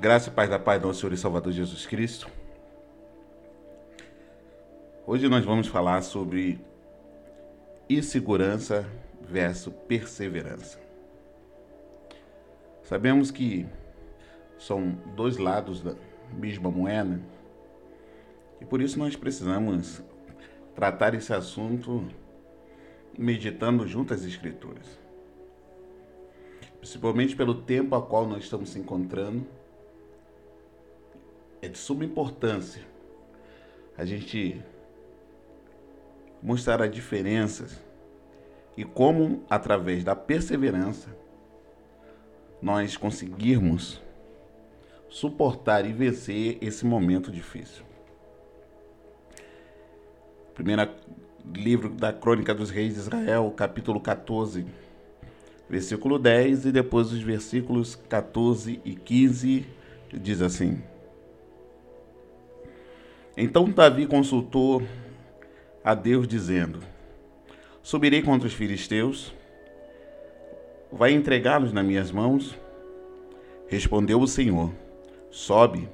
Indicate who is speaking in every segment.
Speaker 1: Graça e paz da paz do nosso Senhor e Salvador Jesus Cristo. Hoje nós vamos falar sobre insegurança versus perseverança. Sabemos que são dois lados da mesma moeda e por isso nós precisamos tratar esse assunto meditando junto às Escrituras. Principalmente pelo tempo a qual nós estamos se encontrando é de suma importância a gente mostrar as diferenças e como, através da perseverança, nós conseguirmos suportar e vencer esse momento difícil. Primeiro livro da Crônica dos Reis de Israel, capítulo 14, versículo 10, e depois os versículos 14 e 15, diz assim. Então Davi consultou a Deus, dizendo: Subirei contra os filisteus, vai entregá-los nas minhas mãos? Respondeu o Senhor: Sobe,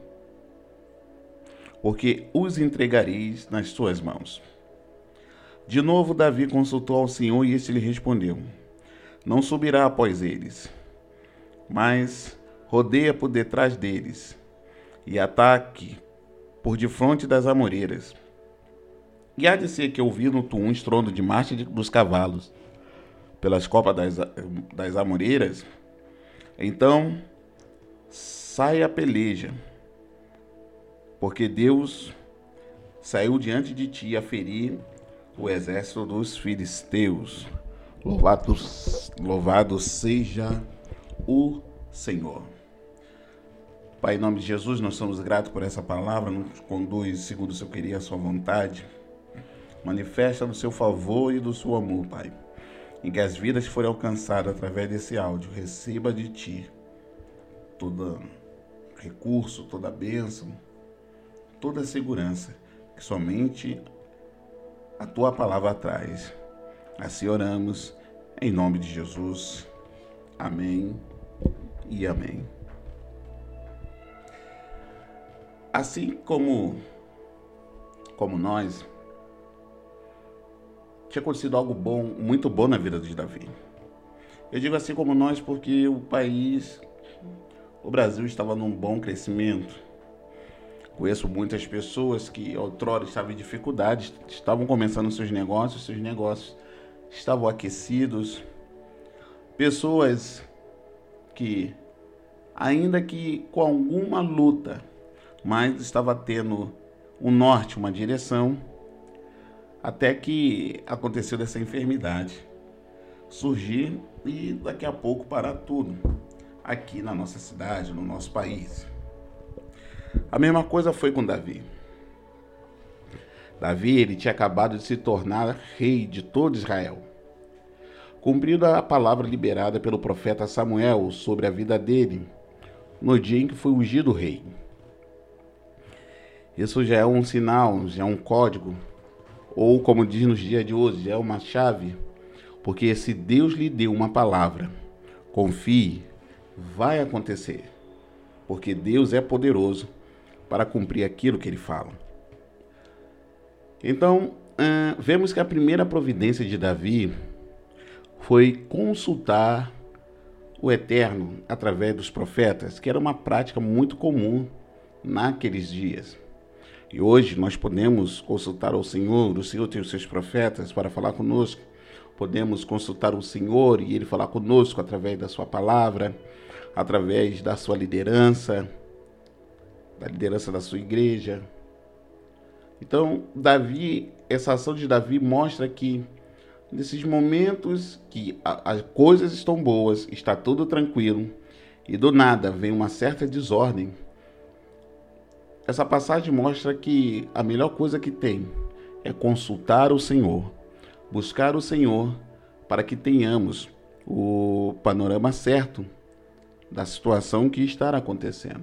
Speaker 1: porque os entregareis nas tuas mãos. De novo, Davi consultou ao Senhor e este lhe respondeu: Não subirá após eles, mas rodeia por detrás deles e ataque por defronte das amoreiras. E há de ser que ouvi no tu um estrondo de marcha dos cavalos pelas copas das, das amoreiras, então sai a peleja, porque Deus saiu diante de ti a ferir o exército dos filisteus. Louvado, louvado seja o Senhor. Pai, em nome de Jesus, nós somos gratos por essa palavra, nos conduz segundo o seu querer e a sua vontade. Manifesta no seu favor e do seu amor, Pai. Em que as vidas forem alcançadas através desse áudio, receba de Ti todo recurso, toda bênção, toda segurança que somente a Tua palavra traz. Assim oramos, em nome de Jesus. Amém e amém. Assim como como nós tinha acontecido algo bom, muito bom na vida de Davi. Eu digo assim como nós porque o país, o Brasil estava num bom crescimento. Conheço muitas pessoas que outrora estavam em dificuldades, estavam começando seus negócios, seus negócios estavam aquecidos. Pessoas que, ainda que com alguma luta, mas estava tendo um norte, uma direção, até que aconteceu dessa enfermidade surgir e daqui a pouco parar tudo aqui na nossa cidade, no nosso país. A mesma coisa foi com Davi. Davi ele tinha acabado de se tornar rei de todo Israel. Cumprindo a palavra liberada pelo profeta Samuel sobre a vida dele, no dia em que foi ungido rei. Isso já é um sinal, já é um código, ou como diz nos dias de hoje, já é uma chave, porque se Deus lhe deu uma palavra, confie, vai acontecer, porque Deus é poderoso para cumprir aquilo que ele fala. Então, vemos que a primeira providência de Davi foi consultar o Eterno através dos profetas, que era uma prática muito comum naqueles dias. E hoje nós podemos consultar ao Senhor, o Senhor tem os seus profetas para falar conosco. Podemos consultar o Senhor e ele falar conosco através da sua palavra, através da sua liderança, da liderança da sua igreja. Então, Davi, essa ação de Davi mostra que nesses momentos que as coisas estão boas, está tudo tranquilo, e do nada vem uma certa desordem, essa passagem mostra que a melhor coisa que tem é consultar o Senhor, buscar o Senhor para que tenhamos o panorama certo da situação que estará acontecendo.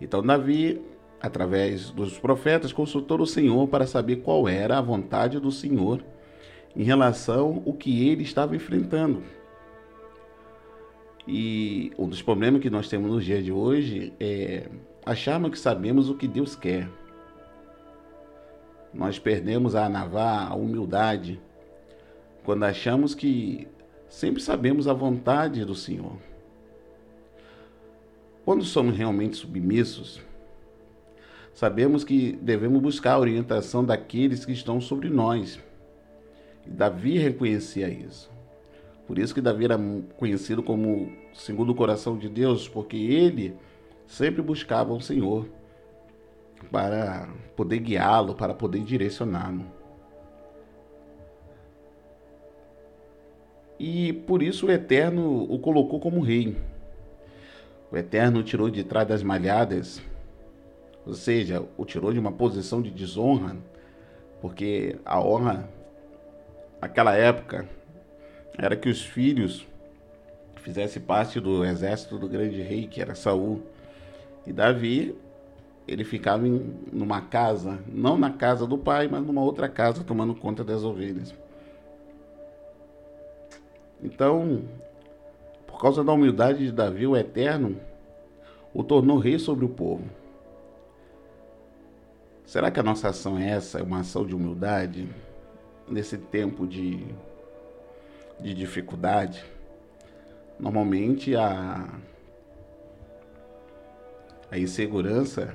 Speaker 1: Então, Davi, através dos profetas, consultou o Senhor para saber qual era a vontade do Senhor em relação ao que ele estava enfrentando. E um dos problemas que nós temos nos dias de hoje é acharmos que sabemos o que Deus quer. Nós perdemos a anavá, a humildade, quando achamos que sempre sabemos a vontade do Senhor. Quando somos realmente submissos, sabemos que devemos buscar a orientação daqueles que estão sobre nós. E Davi reconhecia isso. Por isso que Davi era conhecido como segundo o coração de Deus, porque ele sempre buscava o Senhor para poder guiá-lo, para poder direcioná-lo. E por isso o Eterno o colocou como rei. O Eterno o tirou de trás das malhadas, ou seja, o tirou de uma posição de desonra, porque a honra, naquela época, era que os filhos fizessem parte do exército do grande rei, que era Saul. E Davi, ele ficava em numa casa, não na casa do pai, mas numa outra casa, tomando conta das ovelhas. Então, por causa da humildade de Davi, o Eterno o tornou rei sobre o povo. Será que a nossa ação é essa? É uma ação de humildade? Nesse tempo de de dificuldade, normalmente a, a insegurança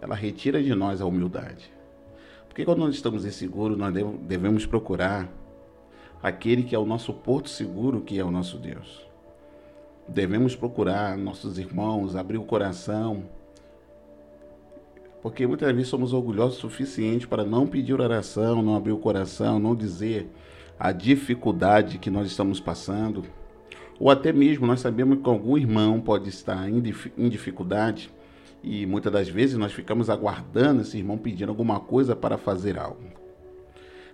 Speaker 1: ela retira de nós a humildade. Porque quando nós estamos inseguros, nós devemos procurar aquele que é o nosso porto seguro, que é o nosso Deus. Devemos procurar nossos irmãos, abrir o coração, porque muitas vezes somos orgulhosos o suficiente para não pedir oração, não abrir o coração, não dizer a dificuldade que nós estamos passando, ou até mesmo nós sabemos que algum irmão pode estar em, em dificuldade e muitas das vezes nós ficamos aguardando esse irmão pedindo alguma coisa para fazer algo.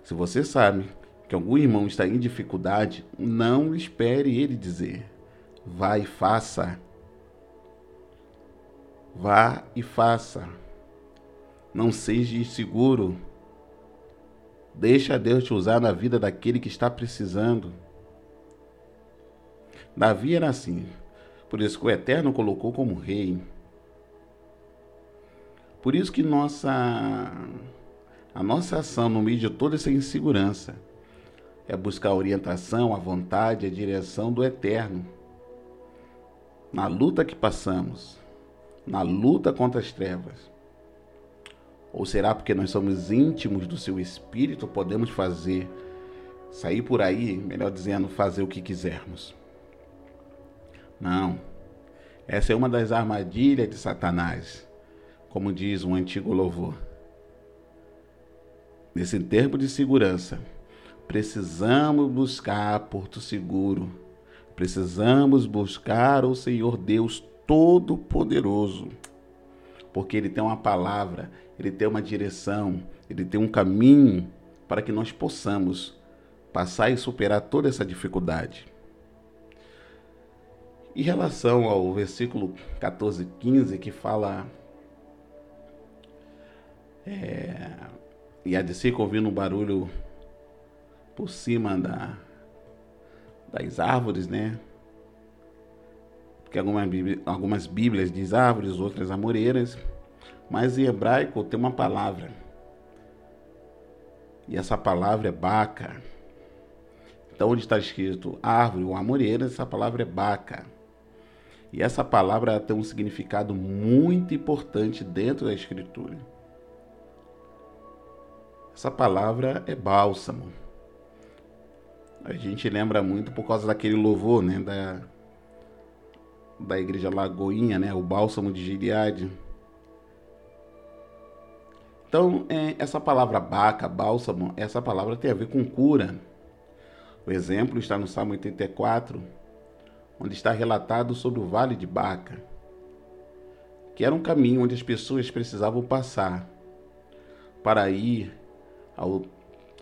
Speaker 1: Se você sabe que algum irmão está em dificuldade, não espere ele dizer. Vá e faça. Vá e faça. Não seja inseguro. Deixa Deus te usar na vida daquele que está precisando. Davi era assim. Por isso que o Eterno colocou como rei. Por isso que nossa a nossa ação no meio de toda essa insegurança é buscar a orientação, a vontade, a direção do Eterno. Na luta que passamos, na luta contra as trevas, ou será porque nós somos íntimos do seu espírito, podemos fazer, sair por aí, melhor dizendo, fazer o que quisermos? Não. Essa é uma das armadilhas de Satanás, como diz um antigo louvor. Nesse tempo de segurança, precisamos buscar Porto Seguro. Precisamos buscar o Senhor Deus Todo-Poderoso porque ele tem uma palavra, ele tem uma direção, ele tem um caminho para que nós possamos passar e superar toda essa dificuldade. Em relação ao versículo 14, 15, que fala. É, e a de ouvindo um barulho por cima da, das árvores, né? porque algumas, algumas Bíblias diz árvores, outras amoreiras, mas em hebraico tem uma palavra. E essa palavra é baca. Então, onde está escrito árvore ou amoreira, essa palavra é baca. E essa palavra tem um significado muito importante dentro da Escritura. Essa palavra é bálsamo. A gente lembra muito por causa daquele louvor, né? Da, da igreja Lagoinha, né, o bálsamo de Gileade. Então, é, essa palavra baca, bálsamo, essa palavra tem a ver com cura. O exemplo está no Salmo 84, onde está relatado sobre o vale de Baca, que era um caminho onde as pessoas precisavam passar para ir ao,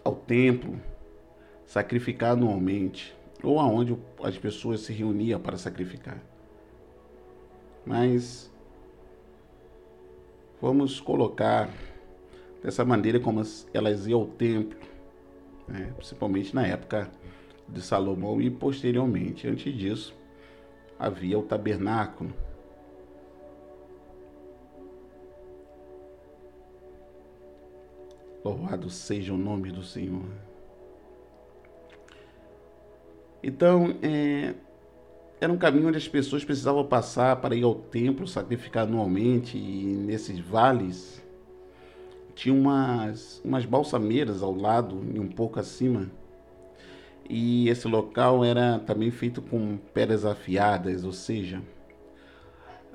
Speaker 1: ao templo, sacrificar anualmente, ou aonde as pessoas se reuniam para sacrificar mas vamos colocar dessa maneira como elas iam ao templo, né? principalmente na época de Salomão e posteriormente. Antes disso, havia o tabernáculo. Louvado seja o nome do Senhor. Então, é, era um caminho onde as pessoas precisavam passar para ir ao templo, sacrificar anualmente, e nesses vales tinha umas, umas balsameiras ao lado e um pouco acima. E esse local era também feito com pedras afiadas, ou seja,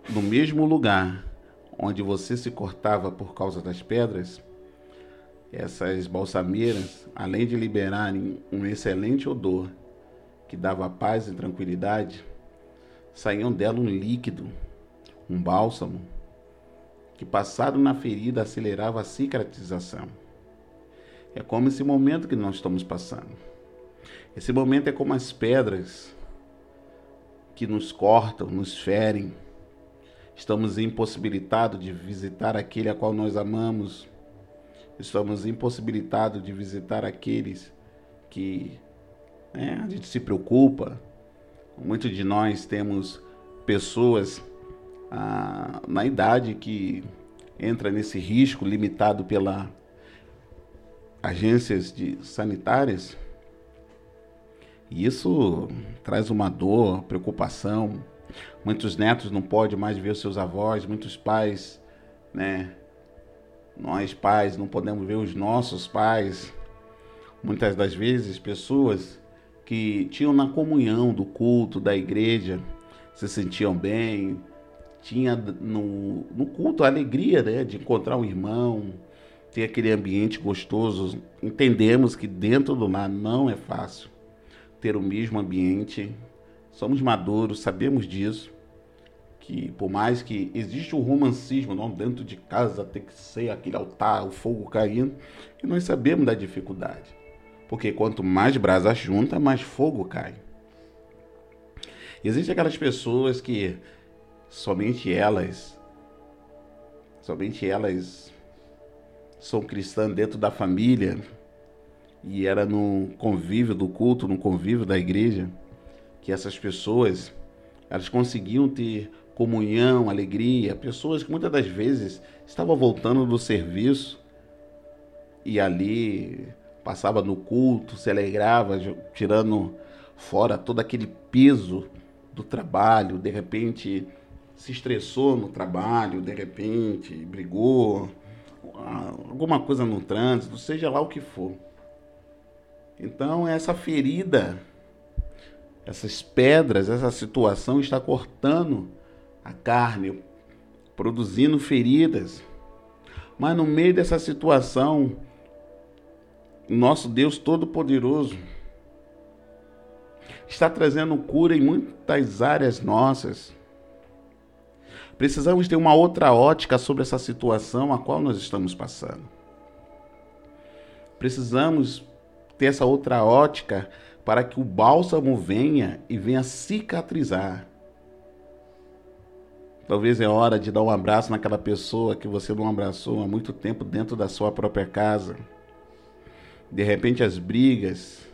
Speaker 1: no mesmo lugar onde você se cortava por causa das pedras, essas balsameiras, além de liberarem um excelente odor que dava paz e tranquilidade, saíam dela um líquido, um bálsamo, que passado na ferida acelerava a cicatrização. É como esse momento que nós estamos passando. Esse momento é como as pedras que nos cortam, nos ferem. Estamos impossibilitados de visitar aquele a qual nós amamos. Estamos impossibilitados de visitar aqueles que né, a gente se preocupa, Muitos de nós temos pessoas ah, na idade que entra nesse risco limitado pela agências de sanitárias. E isso traz uma dor, preocupação. Muitos netos não podem mais ver seus avós, muitos pais, né? Nós pais não podemos ver os nossos pais. Muitas das vezes pessoas que tinham na comunhão do culto da igreja, se sentiam bem, tinha no, no culto a alegria né, de encontrar um irmão, ter aquele ambiente gostoso. Entendemos que dentro do lar não é fácil ter o mesmo ambiente. Somos maduros, sabemos disso. Que por mais que existe o romancismo, não dentro de casa tem que ser aquele altar, o fogo caindo, e nós sabemos da dificuldade. Porque quanto mais brasa junta, mais fogo cai. Existem aquelas pessoas que somente elas, somente elas são cristãs dentro da família e era no convívio do culto, no convívio da igreja, que essas pessoas elas conseguiam ter comunhão, alegria, pessoas que muitas das vezes estavam voltando do serviço e ali passava no culto, se alegrava, tirando fora todo aquele peso do trabalho, de repente se estressou no trabalho, de repente brigou, alguma coisa no trânsito, seja lá o que for. Então essa ferida, essas pedras, essa situação está cortando a carne, produzindo feridas. Mas no meio dessa situação, nosso Deus Todo-Poderoso está trazendo cura em muitas áreas nossas. Precisamos ter uma outra ótica sobre essa situação a qual nós estamos passando. Precisamos ter essa outra ótica para que o bálsamo venha e venha cicatrizar. Talvez é hora de dar um abraço naquela pessoa que você não abraçou há muito tempo dentro da sua própria casa de repente as brigas,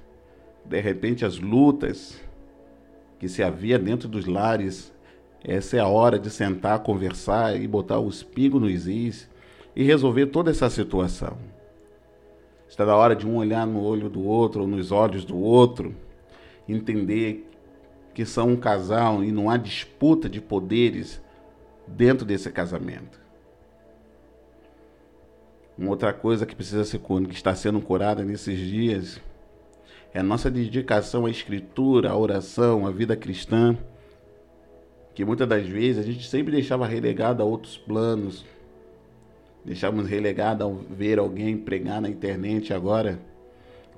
Speaker 1: de repente as lutas que se havia dentro dos lares, essa é a hora de sentar, conversar e botar os pingos nos is e resolver toda essa situação. Está na hora de um olhar no olho do outro, ou nos olhos do outro, entender que são um casal e não há disputa de poderes dentro desse casamento. Uma outra coisa que precisa ser que está sendo curada nesses dias é a nossa dedicação à escritura, à oração, à vida cristã, que muitas das vezes a gente sempre deixava relegado a outros planos. Deixávamos relegado a ver alguém pregar na internet agora,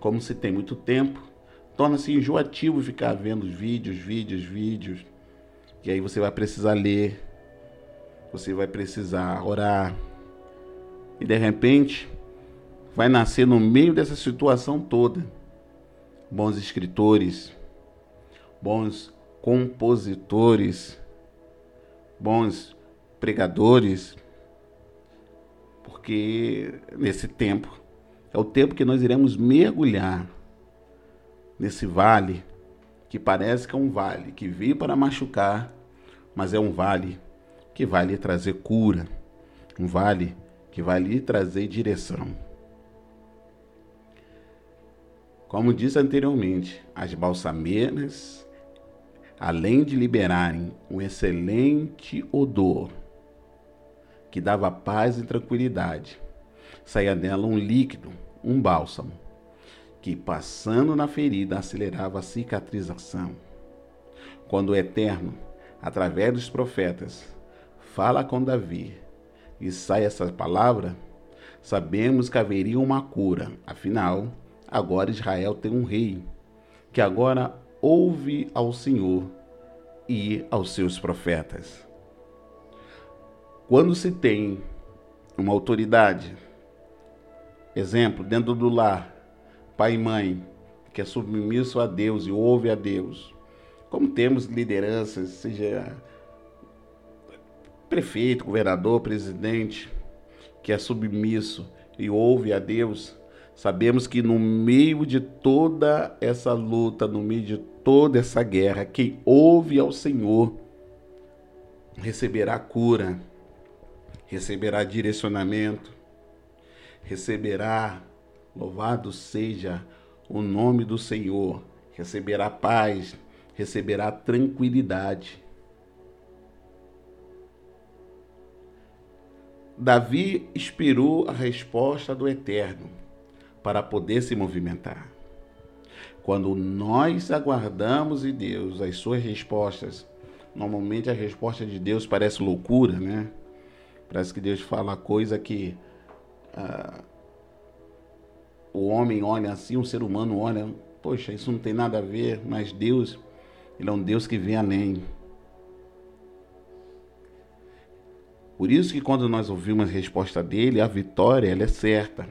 Speaker 1: como se tem muito tempo, torna-se enjoativo ficar vendo vídeos, vídeos, vídeos. E aí você vai precisar ler, você vai precisar orar, e de repente vai nascer no meio dessa situação toda bons escritores, bons compositores, bons pregadores, porque nesse tempo é o tempo que nós iremos mergulhar nesse vale que parece que é um vale que veio para machucar, mas é um vale que vai lhe trazer cura, um vale que vai lhe trazer direção. Como disse anteriormente, as balsameiras, além de liberarem um excelente odor que dava paz e tranquilidade, saía dela um líquido, um bálsamo, que passando na ferida acelerava a cicatrização. Quando o Eterno, através dos profetas, fala com Davi e sai essa palavra, sabemos que haveria uma cura. Afinal, agora Israel tem um rei que agora ouve ao Senhor e aos seus profetas. Quando se tem uma autoridade, exemplo, dentro do lar, pai e mãe, que é submisso a Deus e ouve a Deus, como temos lideranças, seja prefeito, governador, presidente, que é submisso e ouve a Deus, sabemos que no meio de toda essa luta, no meio de toda essa guerra, quem ouve ao Senhor receberá cura, receberá direcionamento, receberá, louvado seja o nome do Senhor, receberá paz, receberá tranquilidade. Davi esperou a resposta do Eterno para poder se movimentar. Quando nós aguardamos em Deus as suas respostas, normalmente a resposta de Deus parece loucura, né? Parece que Deus fala coisa que ah, o homem olha assim, o ser humano olha, poxa, isso não tem nada a ver, mas Deus, Ele é um Deus que vem além. Por isso que quando nós ouvimos a resposta dele, a vitória ela é certa.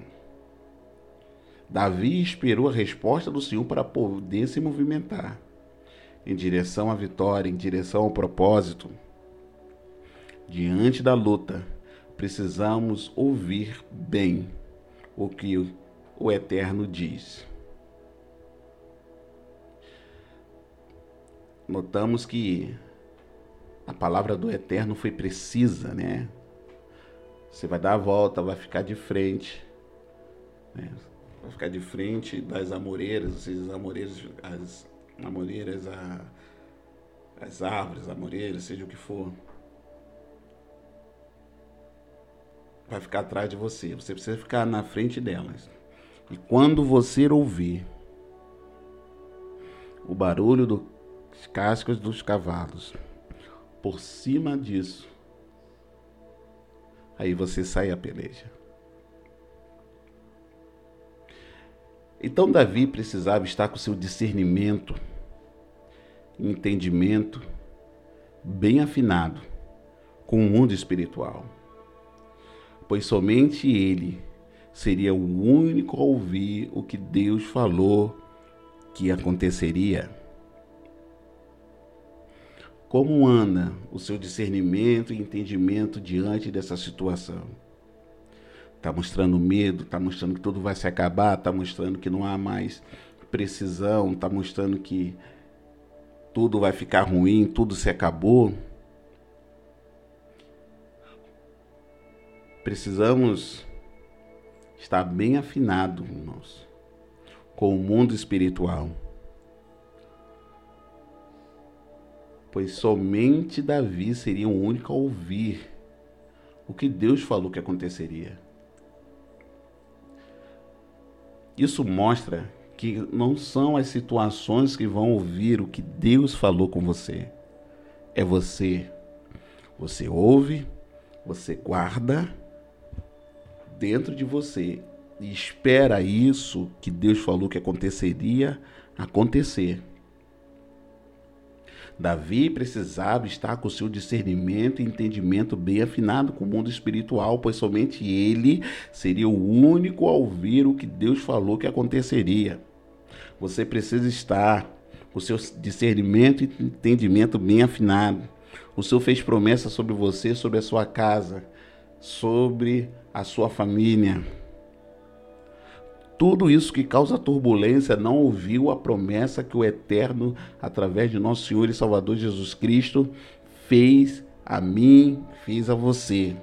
Speaker 1: Davi esperou a resposta do Senhor para poder se movimentar em direção à vitória, em direção ao propósito. Diante da luta, precisamos ouvir bem o que o Eterno diz. Notamos que a palavra do Eterno foi precisa, né? Você vai dar a volta, vai ficar de frente, né? vai ficar de frente das amoreiras, ou seja, as amoreiras, as amoreiras, a, as árvores, amoreiras, seja o que for. Vai ficar atrás de você. Você precisa ficar na frente delas. E quando você ouvir o barulho dos cascos dos cavalos, por cima disso, aí você sai a peleja. Então Davi precisava estar com seu discernimento, entendimento bem afinado com o mundo espiritual, pois somente ele seria o único a ouvir o que Deus falou que aconteceria. Como anda o seu discernimento e entendimento diante dessa situação? Está mostrando medo, está mostrando que tudo vai se acabar, está mostrando que não há mais precisão, está mostrando que tudo vai ficar ruim, tudo se acabou. Precisamos estar bem afinado, irmãos, com o mundo espiritual. pois somente Davi seria o único a ouvir o que Deus falou que aconteceria. Isso mostra que não são as situações que vão ouvir o que Deus falou com você. É você. Você ouve, você guarda dentro de você e espera isso que Deus falou que aconteceria acontecer. Davi precisava estar com seu discernimento e entendimento bem afinado com o mundo espiritual, pois somente ele seria o único a ouvir o que Deus falou que aconteceria. Você precisa estar com seu discernimento e entendimento bem afinado. O Senhor fez promessa sobre você, sobre a sua casa, sobre a sua família. tudo isso que causa turbulência não ouviu a promessa que o Eterno, através de nosso Senhor e Salvador Jesus Cristo, fez a mim, fez a você.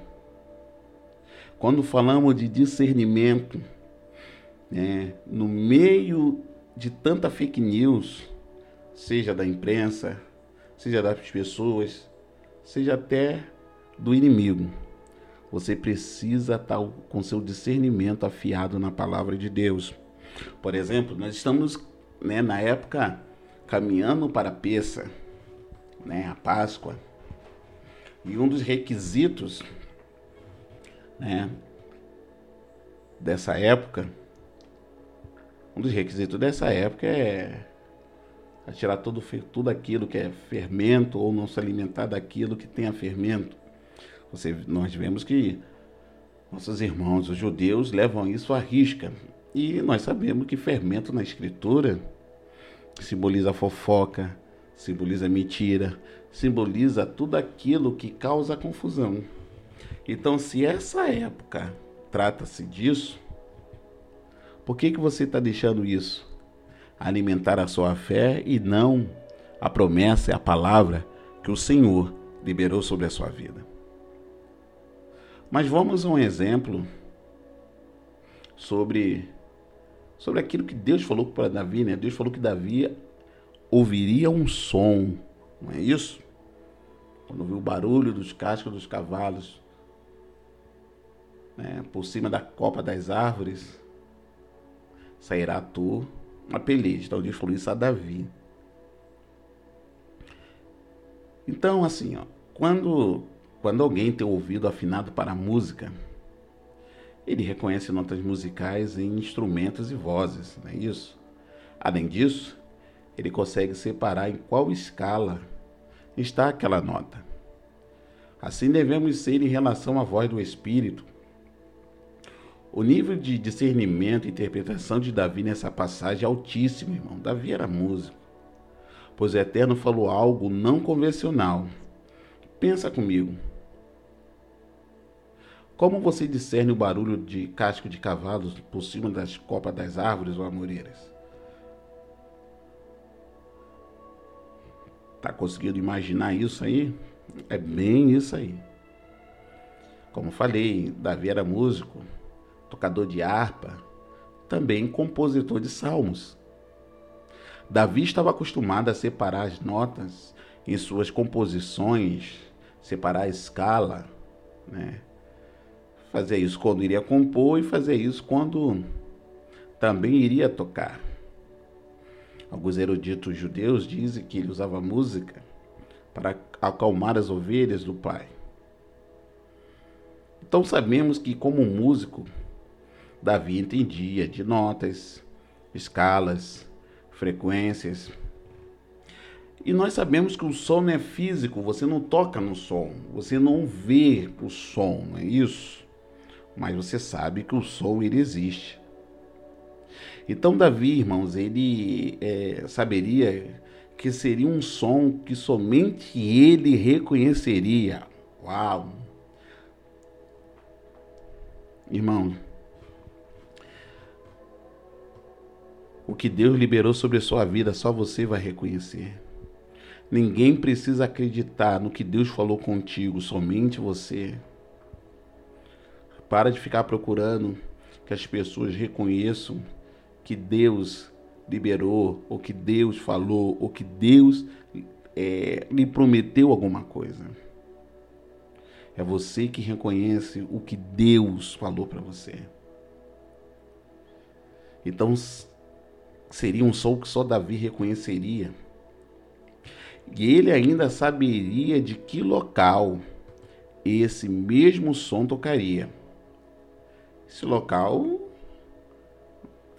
Speaker 1: Quando falamos de discernimento, né, no meio de tanta fake news, seja da imprensa, seja das pessoas, seja até do inimigo, você precisa estar com seu discernimento afiado na palavra de Deus. Por exemplo, nós estamos né, na época caminhando para a peça, né, a Páscoa. E um dos requisitos né, dessa época, um dos requisitos dessa época é tirar todo, tudo aquilo que é fermento ou não se alimentar daquilo que tenha fermento. Você, nós vemos que nossos irmãos, os judeus, levam isso à risca. E nós sabemos que fermento na escritura simboliza fofoca, simboliza mentira, simboliza tudo aquilo que causa confusão. Então, se essa época trata-se disso, por que, que você está deixando isso? Alimentar a sua fé e não a promessa e a palavra que o Senhor liberou sobre a sua vida. Mas vamos a um exemplo sobre sobre aquilo que Deus falou para Davi, né? Deus falou que Davi ouviria um som, não é isso? Quando ouviu o barulho dos cascos dos cavalos, né? Por cima da copa das árvores, sairá tu uma peleja. Então Deus falou isso a Davi. Então, assim, ó, quando quando alguém tem ouvido afinado para a música, ele reconhece notas musicais em instrumentos e vozes, não é isso? Além disso, ele consegue separar em qual escala está aquela nota. Assim devemos ser em relação à voz do Espírito. O nível de discernimento e interpretação de Davi nessa passagem é altíssimo, irmão. Davi era músico, pois o Eterno falou algo não convencional. Pensa comigo. Como você discerne o barulho de casco de cavalos por cima das copas das árvores ou amoreiras? Tá conseguindo imaginar isso aí? É bem isso aí. Como falei, Davi era músico, tocador de harpa, também compositor de salmos. Davi estava acostumado a separar as notas em suas composições, separar a escala, né? Fazia isso quando iria compor e fazia isso quando também iria tocar. Alguns eruditos judeus dizem que ele usava música para acalmar as ovelhas do pai. Então sabemos que, como músico, Davi entendia de notas, escalas, frequências. E nós sabemos que o som é físico, você não toca no som, você não vê o som, não é isso? Mas você sabe que o som ele existe. Então Davi, irmãos, ele é, saberia que seria um som que somente ele reconheceria. Uau! Irmão, o que Deus liberou sobre a sua vida, só você vai reconhecer. Ninguém precisa acreditar no que Deus falou contigo, somente você. Para de ficar procurando que as pessoas reconheçam que Deus liberou, ou que Deus falou, ou que Deus é, lhe prometeu alguma coisa. É você que reconhece o que Deus falou para você. Então, seria um som que só Davi reconheceria. E ele ainda saberia de que local esse mesmo som tocaria. Esse local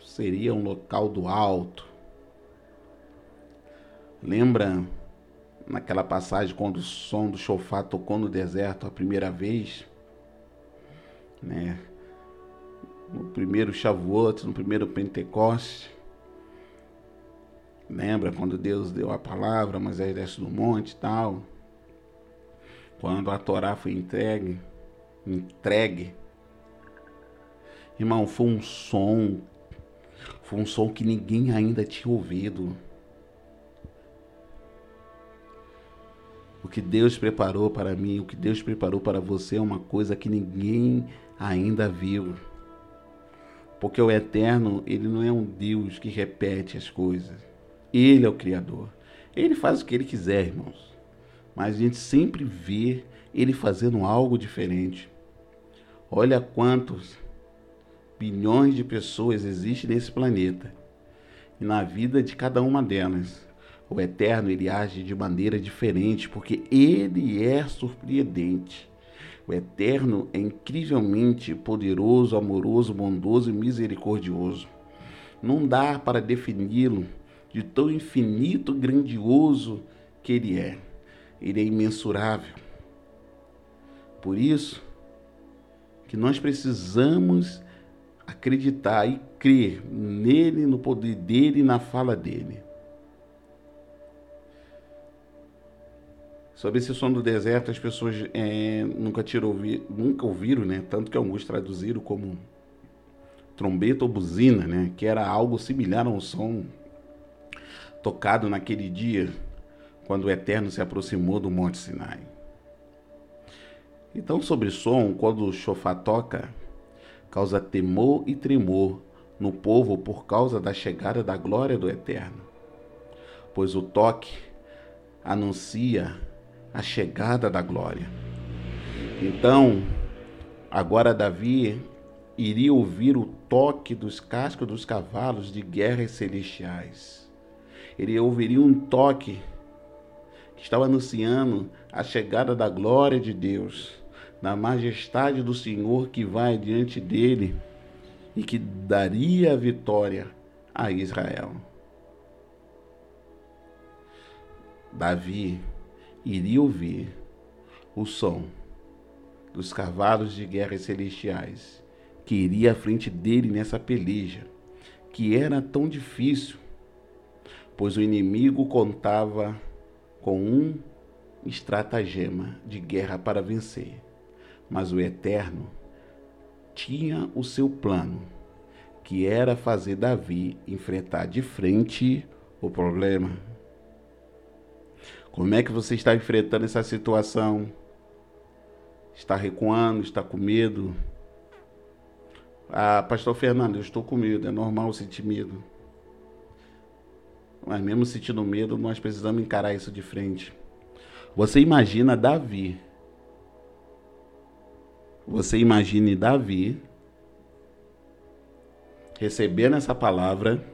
Speaker 1: seria um local do alto. Lembra naquela passagem quando o som do chofar tocou no deserto a primeira vez? Né? No primeiro Shavuot, no primeiro Pentecoste. Lembra quando Deus deu a palavra, Moisés desce do monte e tal? Quando a Torá foi entregue, entregue Irmão, foi um som Foi um som que ninguém ainda tinha ouvido. O que Deus preparou para mim, o que Deus preparou para você é uma coisa que ninguém ainda viu. Porque o eterno, ele não é um Deus que repete as coisas. Ele é o Criador. Ele faz o que ele quiser, irmãos. Mas a gente sempre vê ele fazendo algo diferente. Olha quantos bilhões de pessoas existem nesse planeta. E na vida de cada uma delas, o Eterno ele age de maneira diferente, porque ele é surpreendente. O Eterno é incrivelmente poderoso, amoroso, bondoso e misericordioso. Não dá para defini-lo de tão infinito, grandioso que ele é. Ele é imensurável. Por isso que nós precisamos acreditar e crer nele, no poder dele na fala dele. Sobre esse som do deserto, as pessoas é, nunca, tiram, nunca ouviram, né? Tanto que alguns traduziram como trombeta ou buzina, né? Que era algo similar a um som tocado naquele dia, quando o Eterno se aproximou do Monte Sinai. Então, sobre som, quando o chofá toca, causa temor e tremor no povo por causa da chegada da glória do Eterno. Pois o toque anuncia a chegada da glória. Então, agora Davi iria ouvir o toque dos cascos dos cavalos de guerras celestiais. Ele ouviria um toque que estava anunciando a chegada da glória de Deus, da majestade do Senhor que vai diante dele e que daria a vitória a Israel. Davi iria ouvir o som dos cavalos de guerra celestiais que iria à frente dele nessa peleja, que era tão difícil, pois o inimigo contava com um estratagema de guerra para vencer, mas o Eterno tinha o seu plano, que era fazer Davi enfrentar de frente o problema. Como é que você está enfrentando essa situação? Está recuando? Está com medo? Ah, pastor Fernando, eu estou com medo. É normal sentir medo. Mas mesmo sentindo medo, nós precisamos encarar isso de frente. Você imagina Davi. Você imagine Davi recebendo essa palavra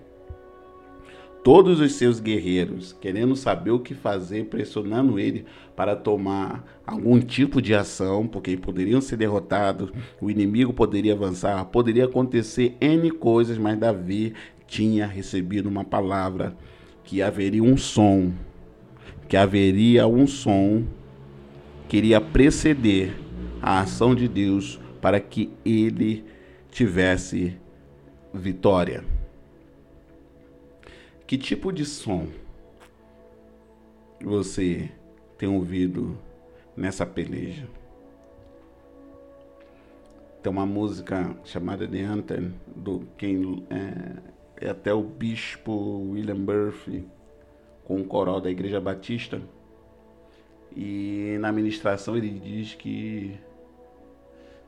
Speaker 1: todos os seus guerreiros, querendo saber o que fazer, pressionando ele para tomar algum tipo de ação, porque poderiam ser derrotados, o inimigo poderia avançar, poderia acontecer N coisas, mas Davi tinha recebido uma palavra que haveria um som, que haveria um som que iria preceder a ação de Deus para que ele tivesse vitória. Que tipo de som você tem ouvido nessa peleja? Tem uma música chamada The Anthem, do quem é, é até o bispo William Murphy, com o coral da Igreja Batista. E na ministração ele diz que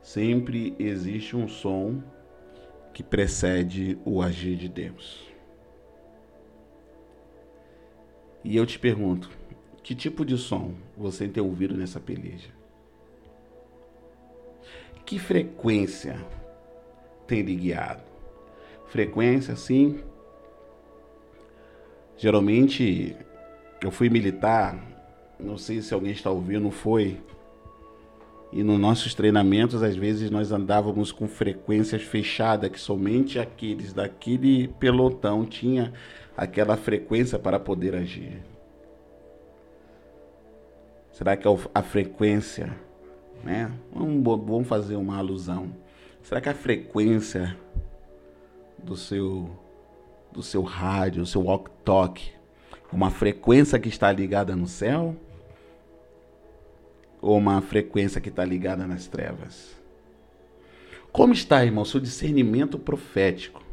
Speaker 1: sempre existe um som que precede o agir de Deus. E eu te pergunto, que tipo de som você tem ouvido nessa peleja? Que frequência tem lhe guiado? Frequência, sim. Geralmente, eu fui militar, não sei se alguém está ouvindo, foi. E nos nossos treinamentos, às vezes, nós andávamos com frequências fechadas, que somente aqueles daquele pelotão tinha aquela frequência para poder agir? Será que é a frequência, né? Vamos, fazer uma alusão. Será que a frequência do seu do seu rádio, do seu walk-talk, uma frequência que está ligada no céu ou uma frequência que está ligada nas trevas? Como está, irmão, seu discernimento profético?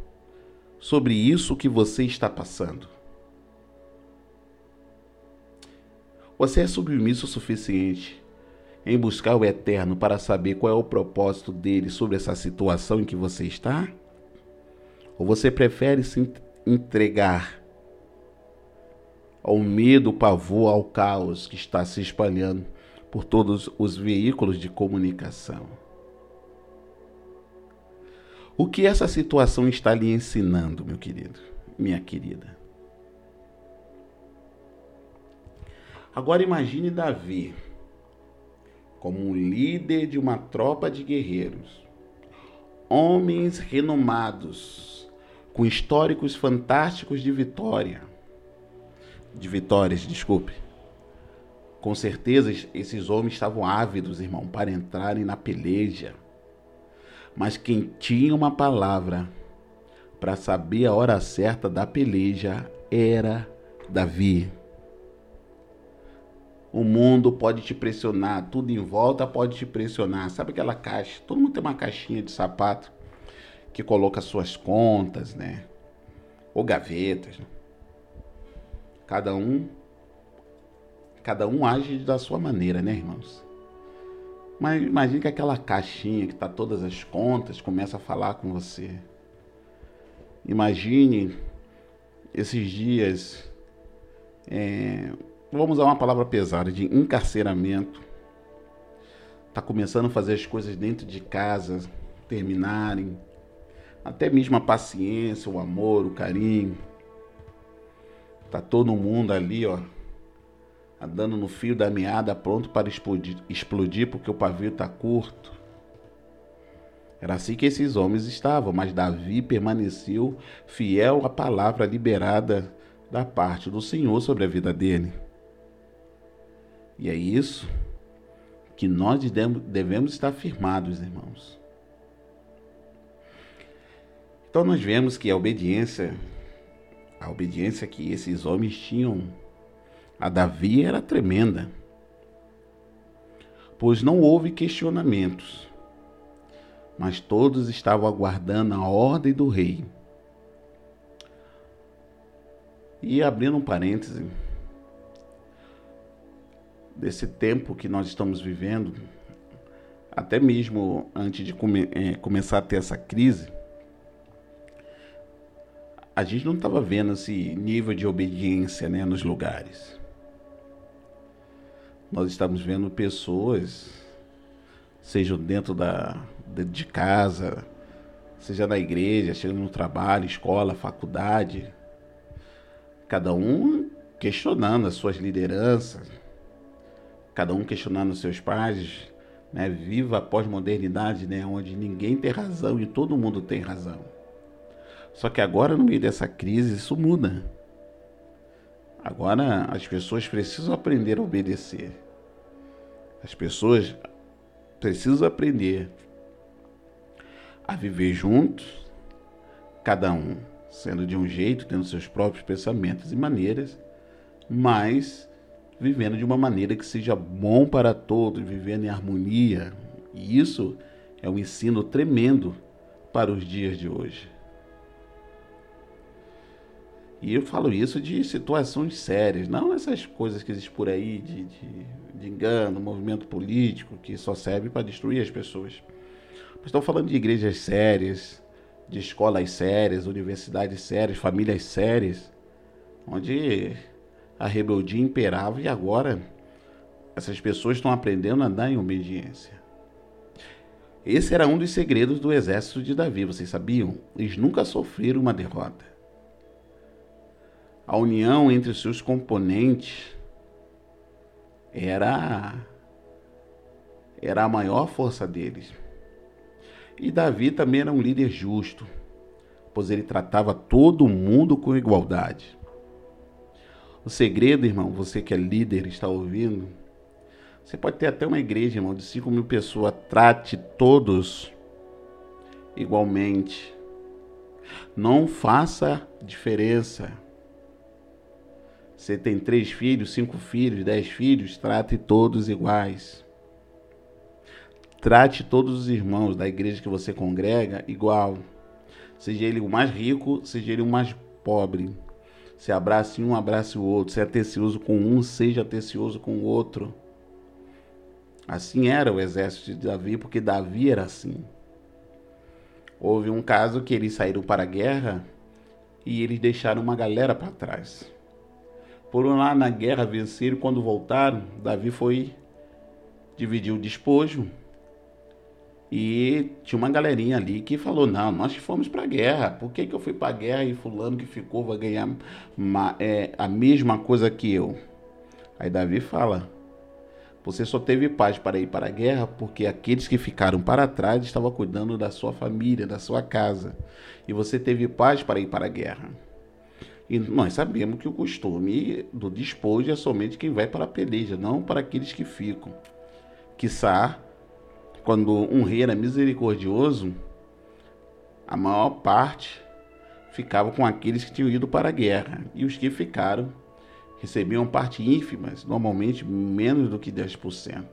Speaker 1: sobre isso que você está passando? Você é submisso o suficiente em buscar o eterno para saber qual é o propósito dele sobre essa situação em que você está? Ou você prefere se entregar ao medo, ao pavor, ao caos que está se espalhando por todos os veículos de comunicação? O que essa situação está lhe ensinando, meu querido, minha querida? Agora imagine Davi como um líder de uma tropa de guerreiros, homens renomados, com históricos fantásticos de vitória, de vitórias, desculpe. Com certeza esses homens estavam ávidos, irmão, para entrarem na peleja. Mas quem tinha uma palavra para saber a hora certa da peleja era Davi. O mundo pode te pressionar, tudo em volta pode te pressionar. Sabe aquela caixa? Todo mundo tem uma caixinha de sapato que coloca suas contas, né? Ou gavetas. Né? Cada um cada um age da sua maneira, né, irmãos? Mas imagine que aquela caixinha que está todas as contas começa a falar com você. Imagine esses dias é, vamos usar uma palavra pesada, de encarceramento. Está começando a fazer as coisas dentro de casa terminarem. Até mesmo a paciência, o amor, o carinho. Tá todo mundo ali, ó, andando no fio da meada, pronto para explodir, explodir porque o pavio está curto. Era assim que esses homens estavam, mas Davi permaneceu fiel à palavra liberada da parte do Senhor sobre a vida dele. E é isso que nós devemos estar firmados, irmãos. Então nós vemos que a obediência, a obediência que esses homens tinham a Davi era tremenda, pois não houve questionamentos, mas todos estavam aguardando a ordem do rei. E abrindo um parêntese, desse tempo que nós estamos vivendo, até mesmo antes de come, é, começar a ter essa crise, a gente não estava vendo esse nível de obediência né, nos lugares. Nós estamos vendo pessoas, seja dentro da, de casa, seja na igreja, chegando no trabalho, escola, faculdade, cada um questionando as suas lideranças, cada um questionando seus pais, né? Viva a pós-modernidade, né? Onde ninguém tem razão e todo mundo tem razão. Só que agora, no meio dessa crise, isso muda. Agora as pessoas precisam aprender a obedecer. As pessoas precisam aprender a viver juntos, cada um sendo de um jeito, tendo seus próprios pensamentos e maneiras, mas vivendo de uma maneira que seja bom para todos, vivendo em harmonia. E isso é um ensino tremendo para os dias de hoje. E eu falo isso de situações sérias, não essas coisas que existem por aí de, de, de engano, movimento político que só serve para destruir as pessoas. Mas estou falando de igrejas sérias, de escolas sérias, universidades sérias, famílias sérias, onde a rebeldia imperava e agora essas pessoas estão aprendendo a andar em obediência. Esse era um dos segredos do exército de Davi, vocês sabiam? Eles nunca sofreram uma derrota. A união entre seus componentes era era a maior força deles. E Davi também era um líder justo, pois ele tratava todo mundo com igualdade. O segredo, irmão, você que é líder está ouvindo, você pode ter até uma igreja, irmão, de 5 mil pessoas, trate todos igualmente. Não faça diferença. Você tem três filhos, cinco filhos, dez filhos, trate todos iguais. Trate todos os irmãos da igreja que você congrega igual. Seja ele o mais rico, seja ele o mais pobre. Se abrace um, abrace o outro. Se é atencioso com um, seja atencioso com o outro. Assim era o exército de Davi, porque Davi era assim. Houve um caso que eles saíram para a guerra e eles deixaram uma galera para trás. Foram lá na guerra, venceram. Quando voltaram, Davi foi dividir o despojo. E tinha uma galerinha ali que falou: Não, nós fomos para a guerra. Por que, que eu fui para a guerra e Fulano que ficou vai ganhar uma, é, a mesma coisa que eu? Aí Davi fala: Você só teve paz para ir para a guerra porque aqueles que ficaram para trás estavam cuidando da sua família, da sua casa. E você teve paz para ir para a guerra. E nós sabemos que o costume do despojo é somente quem vai para a peleja, não para aqueles que ficam. Quiçá, quando um rei era misericordioso, a maior parte ficava com aqueles que tinham ido para a guerra. E os que ficaram recebiam parte ínfimas, normalmente menos do que 10%.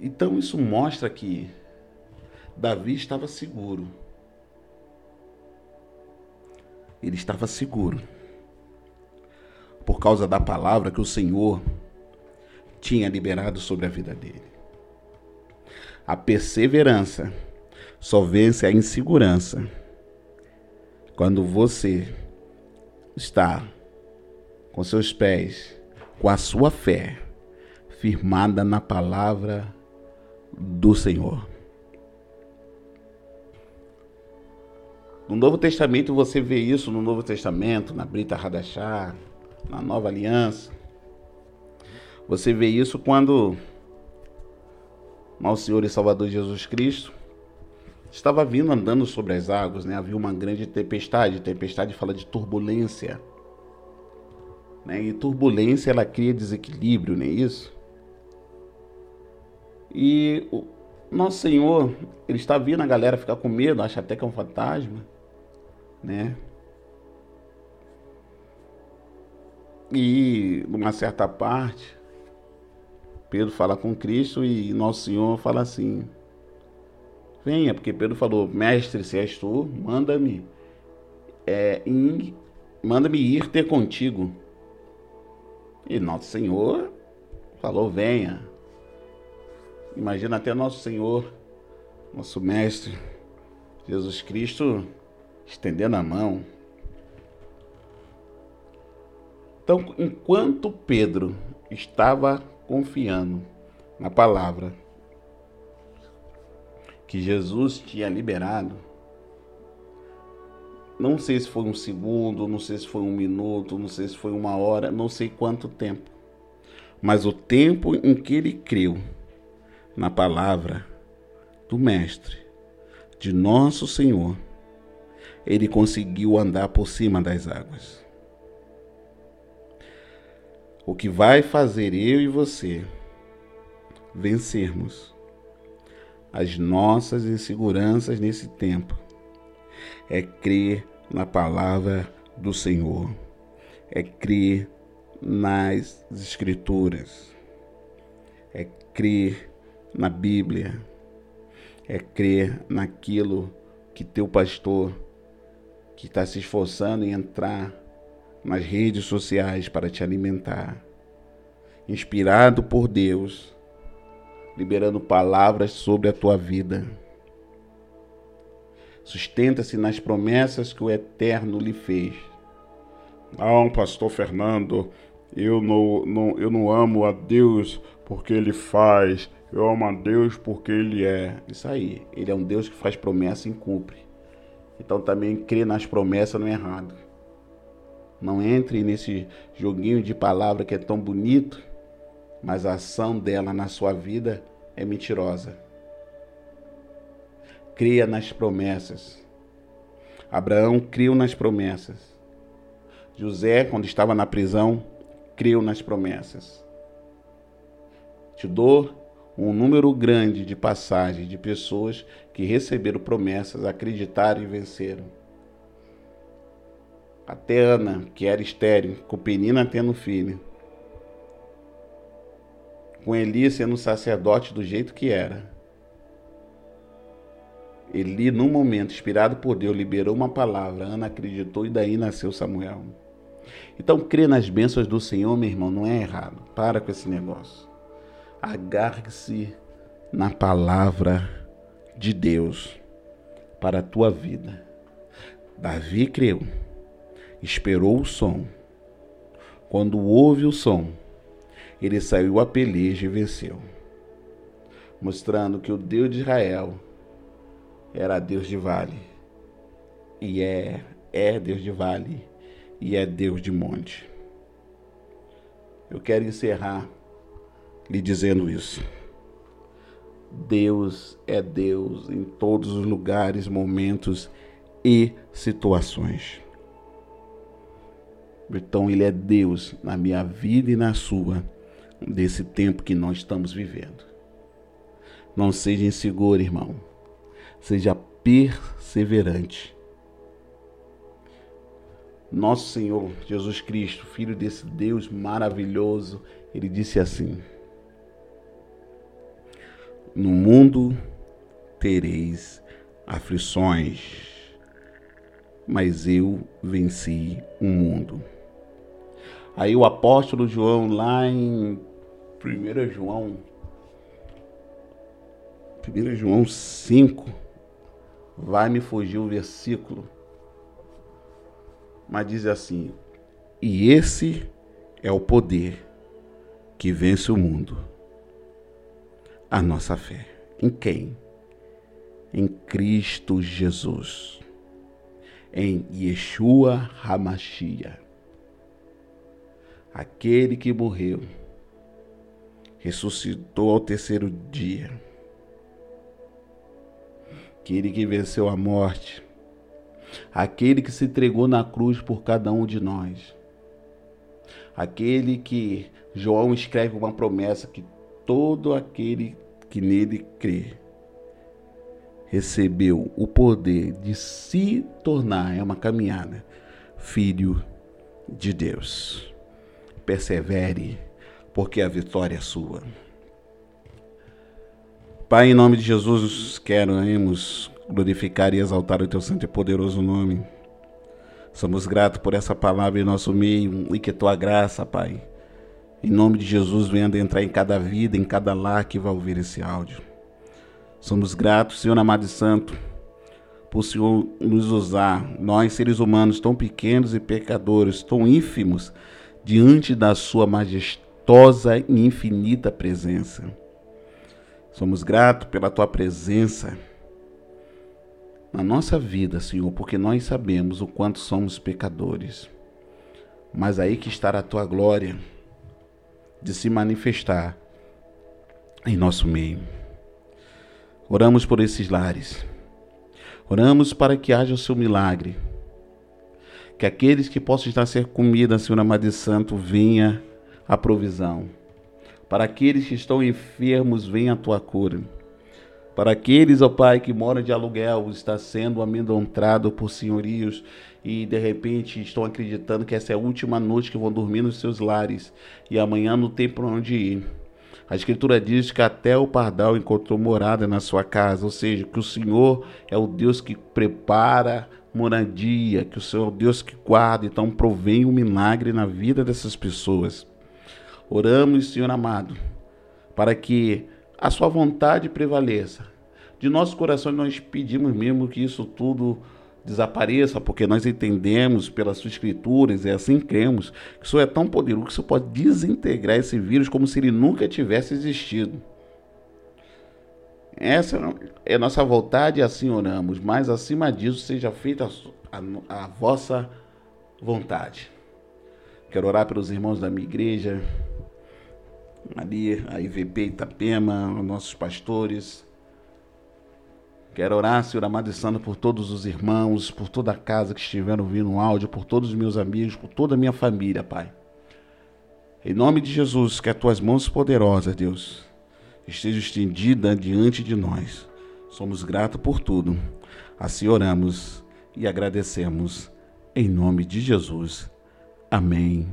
Speaker 1: Então isso mostra que Davi estava seguro. Ele estava seguro. Por causa da palavra que o Senhor tinha liberado sobre a vida dele. A perseverança só vence a insegurança quando você está com seus pés, com a sua fé firmada na palavra do Senhor. No Novo Testamento você vê isso no Novo Testamento, na Brita Radachá, na Nova Aliança. Você vê isso quando nosso Senhor e Salvador Jesus Cristo estava vindo andando sobre as águas, né? Havia uma grande tempestade. Tempestade fala de turbulência. Né? E turbulência ela cria desequilíbrio, não é isso? E o nosso Senhor, ele está vendo a galera ficar com medo, acha até que é um fantasma né? E numa certa parte, Pedro fala com Cristo e Nosso Senhor fala assim: Venha, porque Pedro falou: Mestre, se és tu, manda-me, é, manda-me ir ter contigo. E Nosso Senhor falou: Venha. Imagina até Nosso Senhor, nosso Mestre, Jesus Cristo, estendendo a mão. Então, enquanto Pedro estava confiando na palavra que Jesus tinha liberado, não sei se foi um segundo, não sei se foi um minuto, não sei se foi uma hora, não sei quanto tempo, mas o tempo em que ele creu na palavra do Mestre, de nosso Senhor, ele conseguiu andar por cima das águas. O que vai fazer eu e você vencermos as nossas inseguranças nesse tempo é crer na palavra do Senhor, é crer nas Escrituras, é crer na Bíblia, é crer naquilo que teu pastor que está se esforçando em entrar nas redes sociais para te alimentar, inspirado por Deus, liberando palavras sobre a tua vida. Sustenta-se nas promessas que o Eterno lhe fez.
Speaker 2: Não, pastor Fernando, eu não, não, eu não amo a Deus porque ele faz, eu amo a Deus porque ele é.
Speaker 1: Isso aí, ele é um Deus que faz promessa e cumpre. Então também crer nas promessas não é errado. Não entre nesse joguinho de palavra que é tão bonito, mas a ação dela na sua vida é mentirosa. Cria nas promessas. Abraão criou nas promessas. José, quando estava na prisão, criou nas promessas. Te dou um número grande de passagens de pessoas que receberam promessas, acreditaram e venceram. Até Ana, que era estéril, com Penina tendo filho. Com Eli sendo sacerdote do jeito que era. Eli, num momento inspirado por Deus, liberou uma palavra, Ana acreditou e daí nasceu Samuel. Então, crer nas bênçãos do Senhor, meu irmão, não é errado. Para com esse negócio. Agarre-se na palavra de Deus para a tua vida. Davi creu, esperou o som. Quando houve o som, ele saiu a peleja e venceu, mostrando que o Deus de Israel era Deus de vale, e é, é Deus de vale, e é Deus de monte. Eu quero encerrar lhe dizendo isso. Deus é Deus em todos os lugares, momentos e situações. Então, Ele é Deus na minha vida e na sua, desse tempo que nós estamos vivendo. Não seja inseguro, irmão. Seja perseverante. Nosso Senhor Jesus Cristo, Filho desse Deus maravilhoso, ele disse assim: No mundo tereis aflições, mas eu venci o mundo. Aí o apóstolo João, lá em 1 João, 1 João 5, vai me fugir o versículo mas diz assim: E esse é o poder que vence o mundo. A nossa fé. Em quem? Em Cristo Jesus. Em Yeshua Hamashia. Aquele que morreu, ressuscitou ao terceiro dia. Aquele que venceu a morte aquele que se entregou na cruz por cada um de nós, aquele que João escreve uma promessa que todo aquele que nele crê recebeu o poder de se tornar, é uma caminhada, filho de Deus. Persevere, porque a vitória é sua. Pai, em nome de Jesus, queremos glorificar e exaltar o teu santo e poderoso nome. Somos gratos por essa palavra em nosso meio e que tua graça, Pai, em nome de Jesus, venha entrar em cada vida, em cada lar que vai ouvir esse áudio. Somos gratos, Senhor amado e santo, por o Senhor nos usar, nós seres humanos tão pequenos e pecadores, tão ínfimos, diante da Sua majestosa e infinita presença. Somos gratos pela Tua presença na nossa vida, Senhor, porque nós sabemos o quanto somos pecadores. Mas aí que está a tua glória de se manifestar em nosso meio. Oramos por esses lares. Oramos para que haja o seu milagre. Que aqueles que possam estar ser comida, Senhor amado e santo, venha a provisão. Para aqueles que estão enfermos, venha a tua cura para aqueles, ó Pai, que moram de aluguel, está sendo amedrontado por senhorios e de repente estão acreditando que essa é a última noite que vão dormir nos seus lares e amanhã não tem para onde ir. A Escritura diz que até o pardal encontrou morada na sua casa, ou seja, que o Senhor é o Deus que prepara moradia, que o Senhor é o Deus que guarda, então provém um milagre na vida dessas pessoas. Oramos, Senhor amado, para que a sua vontade prevaleça. De nosso coração nós pedimos mesmo que isso tudo desapareça, porque nós entendemos pelas suas escrituras e assim cremos que isso é tão poderoso que isso pode desintegrar esse vírus como se ele nunca tivesse existido. Essa é a nossa vontade e assim oramos, mas acima disso seja feita a, a, a vossa vontade. Quero orar pelos irmãos da minha igreja, ali, a IVP Itapema, os nossos pastores. Quero orar, Senhor amado e santo, por todos os irmãos, por toda a casa que estiveram ouvindo um áudio, por todos os meus amigos, por toda a minha família, Pai. Em nome de Jesus, que as tuas mãos poderosas, Deus, estejam estendidas diante de nós. Somos gratos por tudo. Assim oramos e agradecemos. Em nome de Jesus. Amém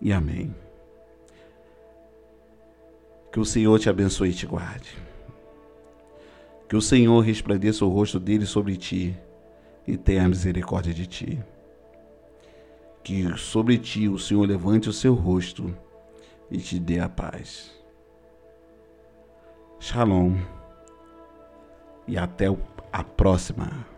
Speaker 1: e amém. Que o Senhor te abençoe e te guarde. Que o Senhor resplandeça o rosto dele sobre ti e tenha misericórdia de ti. Que sobre ti o Senhor levante o seu rosto e te dê a paz. Shalom e até a próxima.